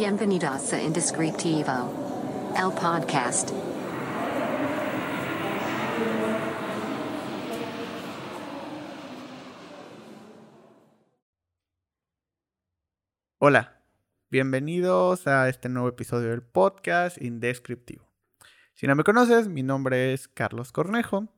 Bienvenidos a Indescriptivo, el podcast. Hola, bienvenidos a este nuevo episodio del podcast Indescriptivo. Si no me conoces, mi nombre es Carlos Cornejo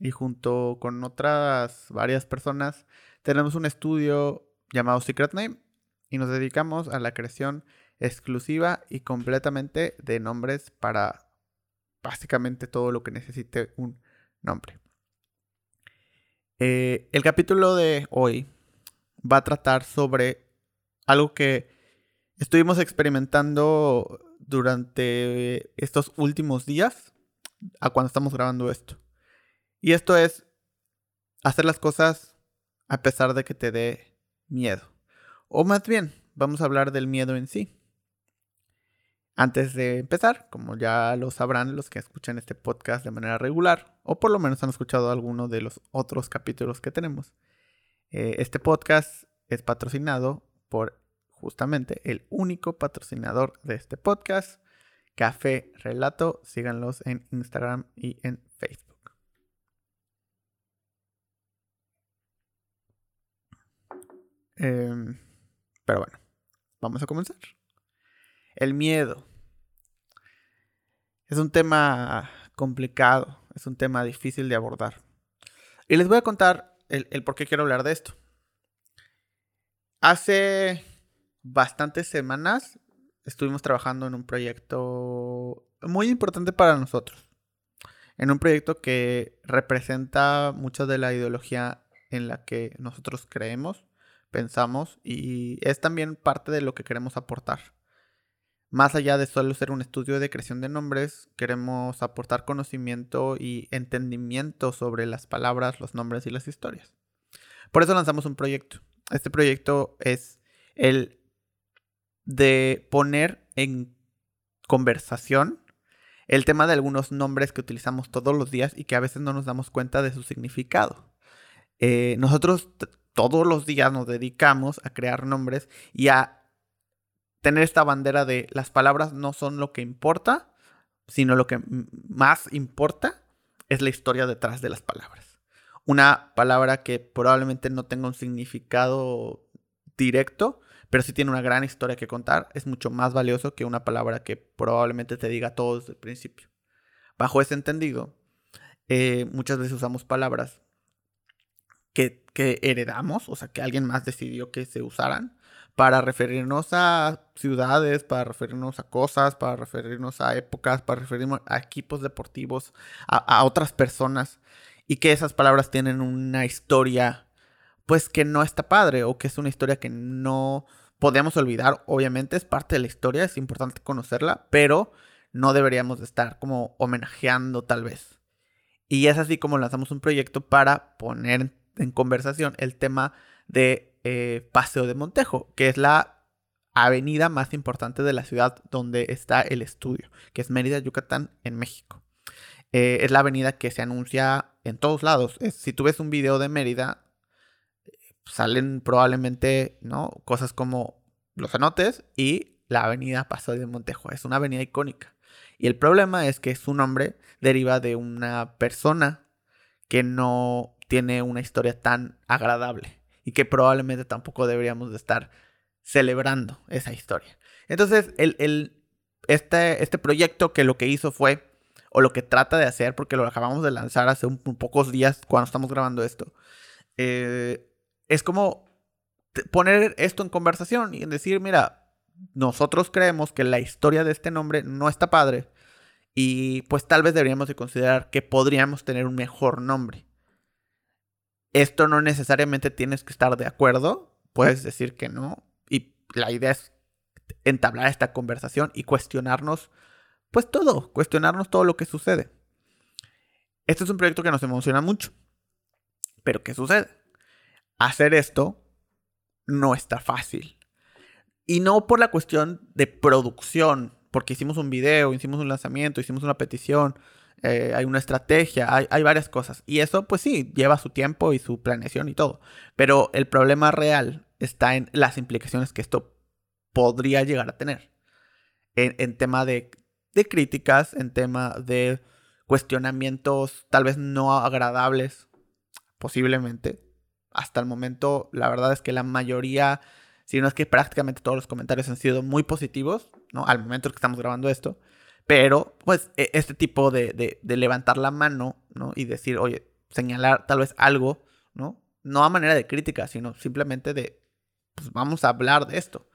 y junto con otras varias personas tenemos un estudio llamado Secret Name y nos dedicamos a la creación exclusiva y completamente de nombres para básicamente todo lo que necesite un nombre. Eh, el capítulo de hoy va a tratar sobre algo que estuvimos experimentando durante estos últimos días a cuando estamos grabando esto. Y esto es hacer las cosas a pesar de que te dé miedo. O más bien, vamos a hablar del miedo en sí. Antes de empezar, como ya lo sabrán los que escuchan este podcast de manera regular, o por lo menos han escuchado alguno de los otros capítulos que tenemos, eh, este podcast es patrocinado por justamente el único patrocinador de este podcast, Café Relato. Síganlos en Instagram y en Facebook. Em, pero bueno, vamos a comenzar. El miedo. Es un tema complicado, es un tema difícil de abordar. Y les voy a contar el, por qué quiero hablar de esto. Hace bastantes semanas estuvimos trabajando en un proyecto muy importante para nosotros. En un proyecto que representa mucho de la ideología en la que nosotros creemos, pensamos y es también parte de lo que queremos aportar. Más allá de solo ser un estudio de creación de nombres, queremos aportar conocimiento y entendimiento sobre las palabras, los nombres y las historias. Por eso lanzamos un proyecto. Este proyecto es el de poner en conversación el tema de algunos nombres que utilizamos todos los días y que a veces no nos damos cuenta de su significado. Eh, nosotros todos los días nos dedicamos a crear nombres y a tener esta bandera de las palabras no son lo que importa, sino lo que más importa es la historia detrás de las palabras. Una palabra que probablemente no tenga un significado directo, pero sí tiene una gran historia que contar, es mucho más valioso que una palabra que probablemente te diga todo desde el principio. Bajo ese entendido, eh, muchas veces usamos palabras que, que heredamos, o sea, que alguien más decidió que se usaran, para referirnos a ciudades, para referirnos a cosas, para referirnos a épocas, para referirnos a equipos deportivos, a, otras personas, y que esas palabras tienen una historia, pues que no está padre, o que es una historia que no podemos olvidar, obviamente es parte de la historia, es importante conocerla, pero no deberíamos de estar como homenajeando tal vez. Y es así como lanzamos un proyecto para poner en conversación el tema de eh, Paseo de Montejo, que es la avenida más importante de la ciudad donde está el estudio, que es Mérida, Yucatán, en México. Eh, es la avenida que se anuncia en todos lados. si tú ves un video de Mérida, salen probablemente ¿no? cosas como los anotes y la avenida Paseo de Montejo. Es una avenida icónica. Y el problema es que su nombre deriva de una persona que no tiene una historia tan agradable y que probablemente tampoco deberíamos de estar celebrando esa historia. Entonces, el, este, este proyecto que lo que hizo fue, o lo que trata de hacer, porque lo acabamos de lanzar hace un, pocos días cuando estamos grabando esto, eh, es como poner esto en conversación y decir, mira, nosotros creemos que la historia de este nombre no está padre y pues tal vez deberíamos de considerar que podríamos tener un mejor nombre. Esto no necesariamente tienes que estar de acuerdo, puedes decir que no. Y la idea es entablar esta conversación y cuestionarnos, pues todo, cuestionarnos todo lo que sucede. Este es un proyecto que nos emociona mucho. Pero ¿qué sucede? Hacer esto no está fácil. Y no por la cuestión de producción, porque hicimos un video, hicimos un lanzamiento, hicimos una petición, eh, hay una estrategia, hay, varias cosas. Y eso, pues sí, lleva su tiempo y su planeación y todo. Pero el problema real está en las implicaciones que esto podría llegar a tener. en, tema de, críticas, en tema de cuestionamientos tal vez no agradables, posiblemente. Hasta el momento, la verdad es que la mayoría, si no es que prácticamente todos los comentarios han sido muy positivos, ¿no? Al momento en que estamos grabando esto. Pero, pues, e, este tipo de, de, levantar la mano, ¿no? Y decir, oye, señalar tal vez algo, ¿no? No a manera de crítica, sino simplemente de, pues vamos a hablar de esto.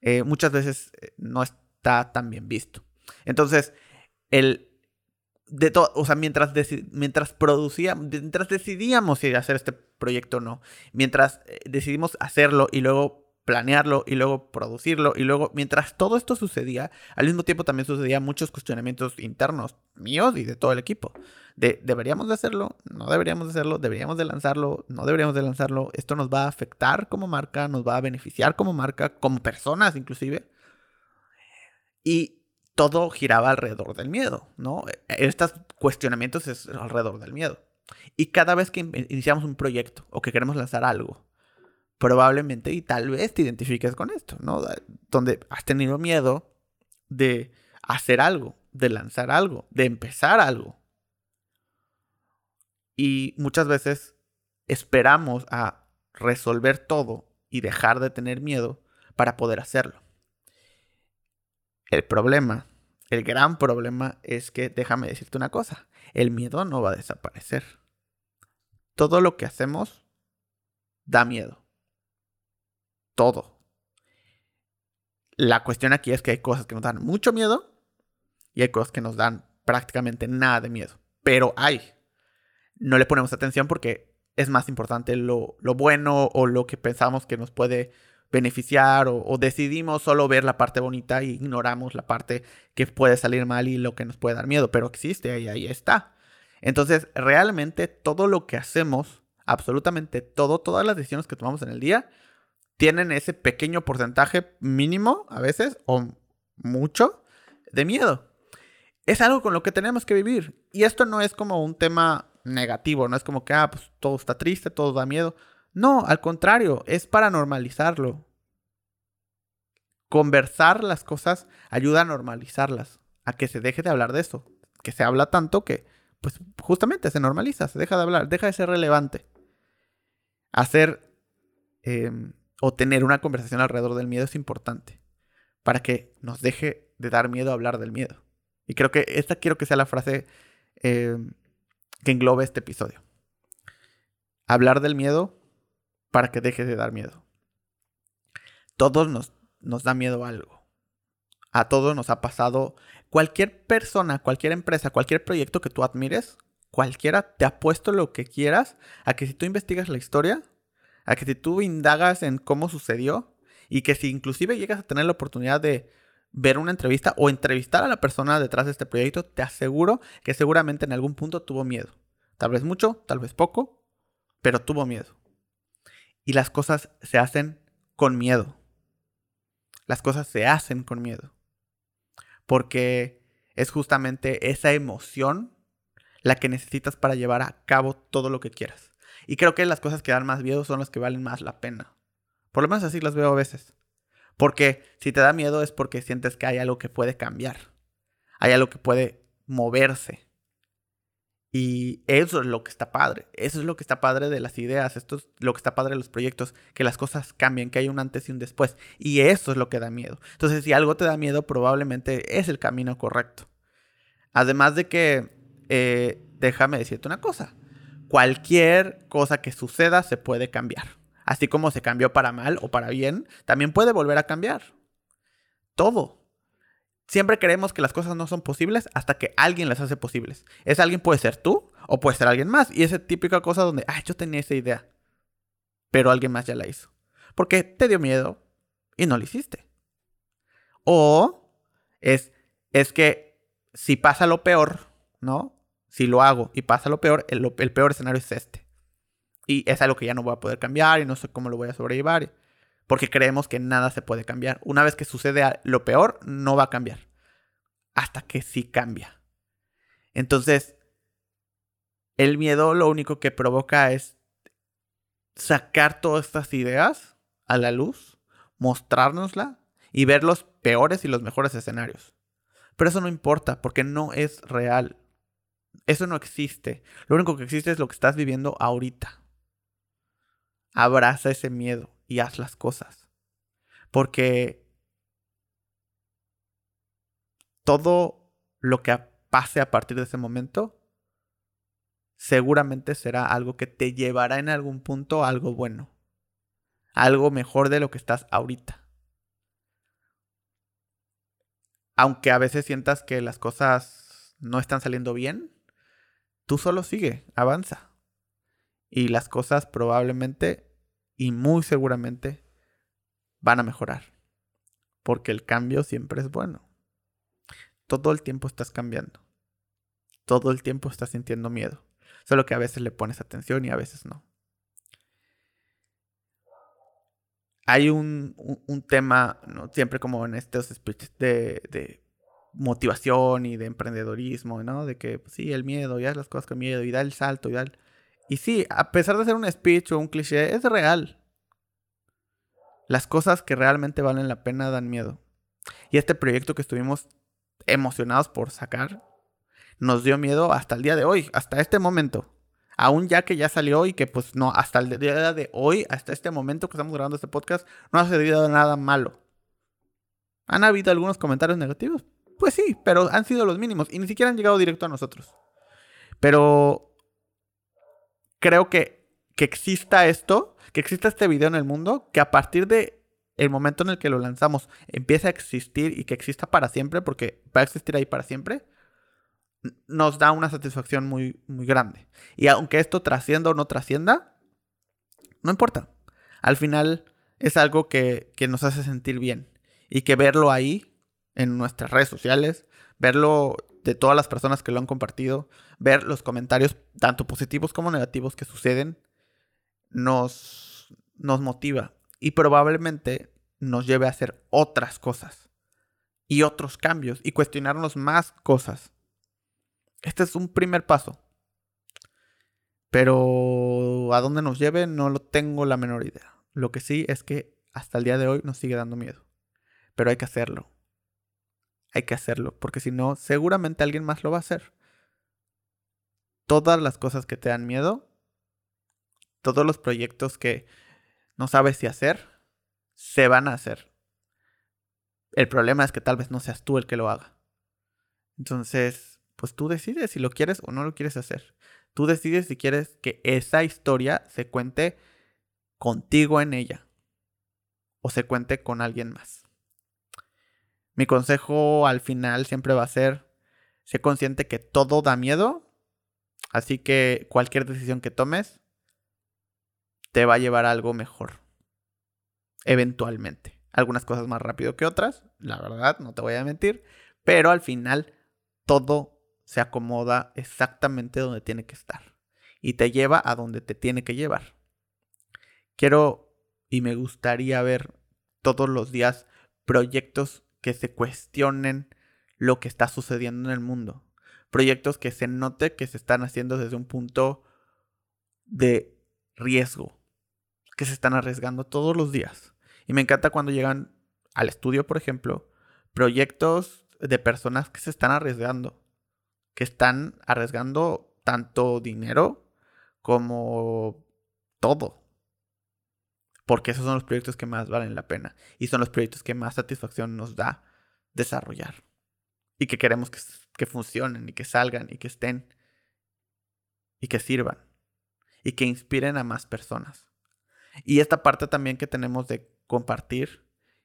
Eh, muchas veces eh, no está tan bien visto. Entonces, el, de todo, o sea, mientras, mientras mientras decidíamos si hacer este proyecto o no, mientras eh, decidimos hacerlo y luego planearlo y luego producirlo y luego mientras todo esto sucedía, al mismo tiempo también sucedían muchos cuestionamientos internos míos y de todo el equipo. De deberíamos de hacerlo, no deberíamos de hacerlo, deberíamos de lanzarlo, no deberíamos de lanzarlo, esto nos va a afectar como marca, nos va a beneficiar como marca, como personas inclusive. Y todo giraba alrededor del miedo, ¿no? Estos cuestionamientos es alrededor del miedo. Y cada vez que iniciamos un proyecto o que queremos lanzar algo, probablemente y tal vez te identifiques con esto, ¿no? Donde has tenido miedo de hacer algo, de lanzar algo, de empezar algo. Y muchas veces esperamos a resolver todo y dejar de tener miedo para poder hacerlo. El problema, el gran problema es que, déjame decirte una cosa, el miedo no va a desaparecer. Todo lo que hacemos da miedo todo. La cuestión aquí es que hay cosas que nos dan mucho miedo y hay cosas que nos dan prácticamente nada de miedo. Pero hay. No le ponemos atención porque es más importante lo, bueno o lo que pensamos que nos puede beneficiar o, decidimos solo ver la parte bonita e ignoramos la parte que puede salir mal y lo que nos puede dar miedo, pero existe y ahí está. Entonces, realmente todo lo que hacemos, absolutamente todo, todas las decisiones que tomamos en el día, tienen ese pequeño porcentaje mínimo a veces o mucho de miedo. Es algo con lo que tenemos que vivir. Y esto no es como un tema negativo, no es como que, ah, pues todo está triste, todo da miedo. No, al contrario, es para normalizarlo. Conversar las cosas ayuda a normalizarlas, a que se deje de hablar de eso, que se habla tanto que, pues justamente se normaliza, se deja de hablar, deja de ser relevante. Hacer em, o tener una conversación alrededor del miedo es importante para que nos deje de dar miedo hablar del miedo. Y creo que esta quiero que sea la frase eh, que englobe este episodio. Hablar del miedo para que deje de dar miedo. Todos nos, nos da miedo algo. A todos nos ha pasado. Cualquier persona, cualquier empresa, cualquier proyecto que tú admires, cualquiera te ha puesto lo que quieras a que si tú investigas la historia, a que si tú indagas en cómo sucedió y que si inclusive llegas a tener la oportunidad de ver una entrevista o entrevistar a la persona detrás de este proyecto, te aseguro que seguramente en algún punto tuvo miedo. Tal vez mucho, tal vez poco, pero tuvo miedo. Y las cosas se hacen con miedo. Las cosas se hacen con miedo. Porque es justamente esa emoción la que necesitas para llevar a cabo todo lo que quieras. Y creo que las cosas que dan más miedo son las que valen más la pena. Por lo menos así las veo a veces. Porque si te da miedo es porque sientes que hay algo que puede cambiar. Hay algo que puede moverse. Y eso es lo que está padre. Eso es lo que está padre de las ideas. Esto es lo que está padre de los proyectos. Que las cosas cambien, que hay un antes y un después. Y eso es lo que da miedo. Entonces, si algo te da miedo, probablemente es el camino correcto. Además de que, eh, déjame decirte una cosa cualquier cosa que suceda se puede cambiar. Así como se cambió para mal o para bien, también puede volver a cambiar. Todo. Siempre creemos que las cosas no son posibles hasta que alguien las hace posibles. Ese alguien puede ser tú o puede ser alguien más. Y esa típica cosa donde, ah, yo tenía esa idea. Pero alguien más ya la hizo. Porque te dio miedo y no lo hiciste. O es, es que si pasa lo peor, ¿no? Si lo hago y pasa lo peor, el, peor escenario es este. Y es algo que ya no voy a poder cambiar y no sé cómo lo voy a sobrellevar. Porque creemos que nada se puede cambiar. Una vez que sucede lo peor, no va a cambiar. Hasta que sí cambia. Entonces, el miedo lo único que provoca es sacar todas estas ideas a la luz, mostrárnosla y ver los peores y los mejores escenarios. Pero eso no importa porque no es real. Eso no existe. Lo único que existe es lo que estás viviendo ahorita. Abraza ese miedo y haz las cosas. Porque todo lo que pase a partir de ese momento seguramente será algo que te llevará en algún punto a algo bueno. Algo mejor de lo que estás ahorita. Aunque a veces sientas que las cosas no están saliendo bien, tú solo sigue, avanza. Y las cosas probablemente y muy seguramente van a mejorar. Porque el cambio siempre es bueno. Todo el tiempo estás cambiando. Todo el tiempo estás sintiendo miedo. Solo que a veces le pones atención y a veces no. Hay un, tema, ¿no? siempre como en estos speeches de, motivación y de emprendedorismo, ¿no? De que pues, sí, el miedo, y las cosas con miedo, y da el salto, y da Y sí, a pesar de ser un speech o un cliché, es real. Las cosas que realmente valen la pena dan miedo. Y este proyecto que estuvimos emocionados por sacar, nos dio miedo hasta el día de hoy, hasta este momento. Aún ya que ya salió y que pues no, hasta el día de hoy, hasta este momento que estamos grabando este podcast, no ha sucedido nada malo. ¿Han habido algunos comentarios negativos? Pues sí, pero han sido los mínimos y ni siquiera han llegado directo a nosotros. Pero creo que, que exista esto, que exista este video en el mundo, que a partir de el momento en el que lo lanzamos empiece a existir y que exista para siempre, porque va a existir ahí para siempre, nos da una satisfacción muy, muy grande. Y aunque esto trascienda o no trascienda, no importa. Al final es algo que, que nos hace sentir bien. Y que verlo ahí, en nuestras redes sociales, verlo de todas las personas que lo han compartido, ver los comentarios, tanto positivos como negativos, que suceden, nos, nos motiva. Y probablemente nos lleve a hacer otras cosas. Y otros cambios. Y cuestionarnos más cosas. Este es un primer paso. Pero a dónde nos lleve no lo tengo la menor idea. Lo que sí es que hasta el día de hoy nos sigue dando miedo. Pero hay que hacerlo. Hay que hacerlo, porque si no, seguramente alguien más lo va a hacer. Todas las cosas que te dan miedo, todos los proyectos que no sabes si hacer, se van a hacer. El problema es que tal vez no seas tú el que lo haga. Entonces, pues tú decides si lo quieres o no lo quieres hacer. Tú decides si quieres que esa historia se cuente contigo en ella o se cuente con alguien más. Mi consejo al final siempre va a ser, sé consciente que todo da miedo, así que cualquier decisión que tomes te va a llevar a algo mejor, eventualmente. Algunas cosas más rápido que otras, la verdad, no te voy a mentir, pero al final todo se acomoda exactamente donde tiene que estar y te lleva a donde te tiene que llevar. Quiero y me gustaría ver todos los días proyectos que se cuestionen lo que está sucediendo en el mundo. Proyectos que se note que se están haciendo desde un punto de riesgo, que se están arriesgando todos los días. Y me encanta cuando llegan al estudio, por ejemplo, proyectos de personas que se están arriesgando, que están arriesgando tanto dinero como todo. Porque esos son los proyectos que más valen la pena y son los proyectos que más satisfacción nos da desarrollar. Y que queremos que, que funcionen y que salgan y que estén y que sirvan y que inspiren a más personas. Y esta parte también que tenemos de compartir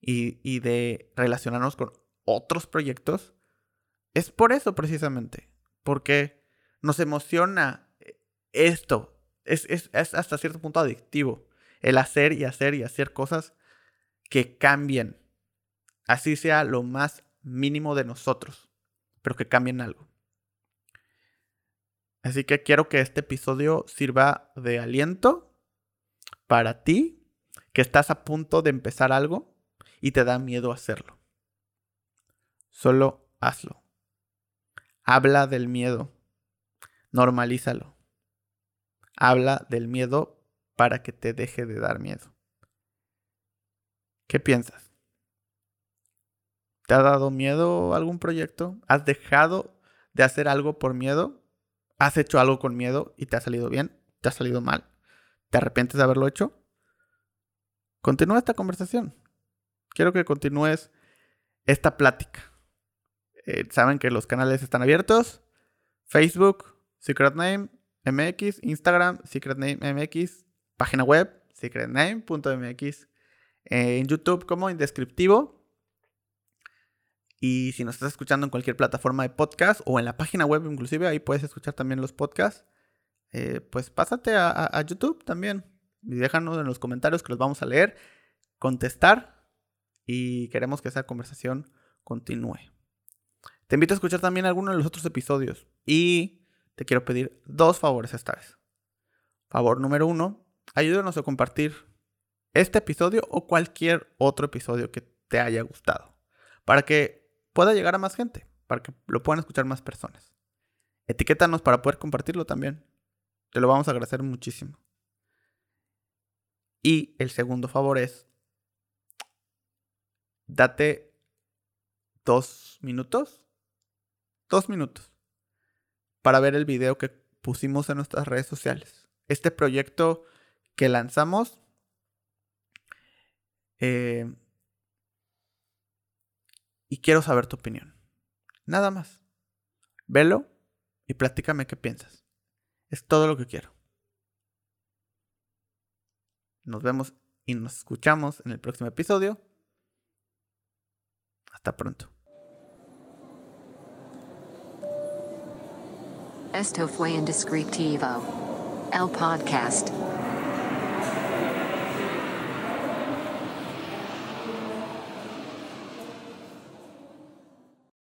y, y, de relacionarnos con otros proyectos es por eso precisamente porque nos emociona esto. Es, hasta cierto punto adictivo. El hacer y hacer y hacer cosas que cambien. Así sea lo más mínimo de nosotros, pero que cambien algo. Así que quiero que este episodio sirva de aliento para ti que estás a punto de empezar algo y te da miedo hacerlo. Solo hazlo. Habla del miedo. Normalízalo. Habla del miedo para que te deje de dar miedo. ¿Qué piensas? ¿Te ha dado miedo algún proyecto? ¿Has dejado de hacer algo por miedo? ¿Has hecho algo con miedo y te ha salido bien? ¿Te ha salido mal? ¿Te arrepientes de haberlo hecho? Continúa esta conversación. Quiero que continúes esta plática. Eh, saben que los canales están abiertos. Facebook, Secret Name, MX, Instagram, Secret Name MX, página web, secretname.mx, eh, en YouTube como Indescriptivo. Y si nos estás escuchando en cualquier plataforma de podcast o en la página web inclusive, ahí puedes escuchar también los podcasts. Eh, pues pásate a, YouTube también. Y déjanos en los comentarios que los vamos a leer, contestar y queremos que esa conversación continúe. Te invito a escuchar también algunos de los otros episodios y te quiero pedir dos favores esta vez. Favor número uno, ayúdanos a compartir este episodio o cualquier otro episodio que te haya gustado para que pueda llegar a más gente, para que lo puedan escuchar más personas. Etiquétanos para poder compartirlo también. Te lo vamos a agradecer muchísimo. Y el segundo favor es, date dos minutos, dos minutos, para ver el video que pusimos en nuestras redes sociales. Este proyecto que lanzamos eh, y quiero saber tu opinión. Nada más. Velo y platícame qué piensas. Es todo lo que quiero. Nos vemos y nos escuchamos en el próximo episodio. Hasta pronto. Esto fue Indescriptivo. El podcast.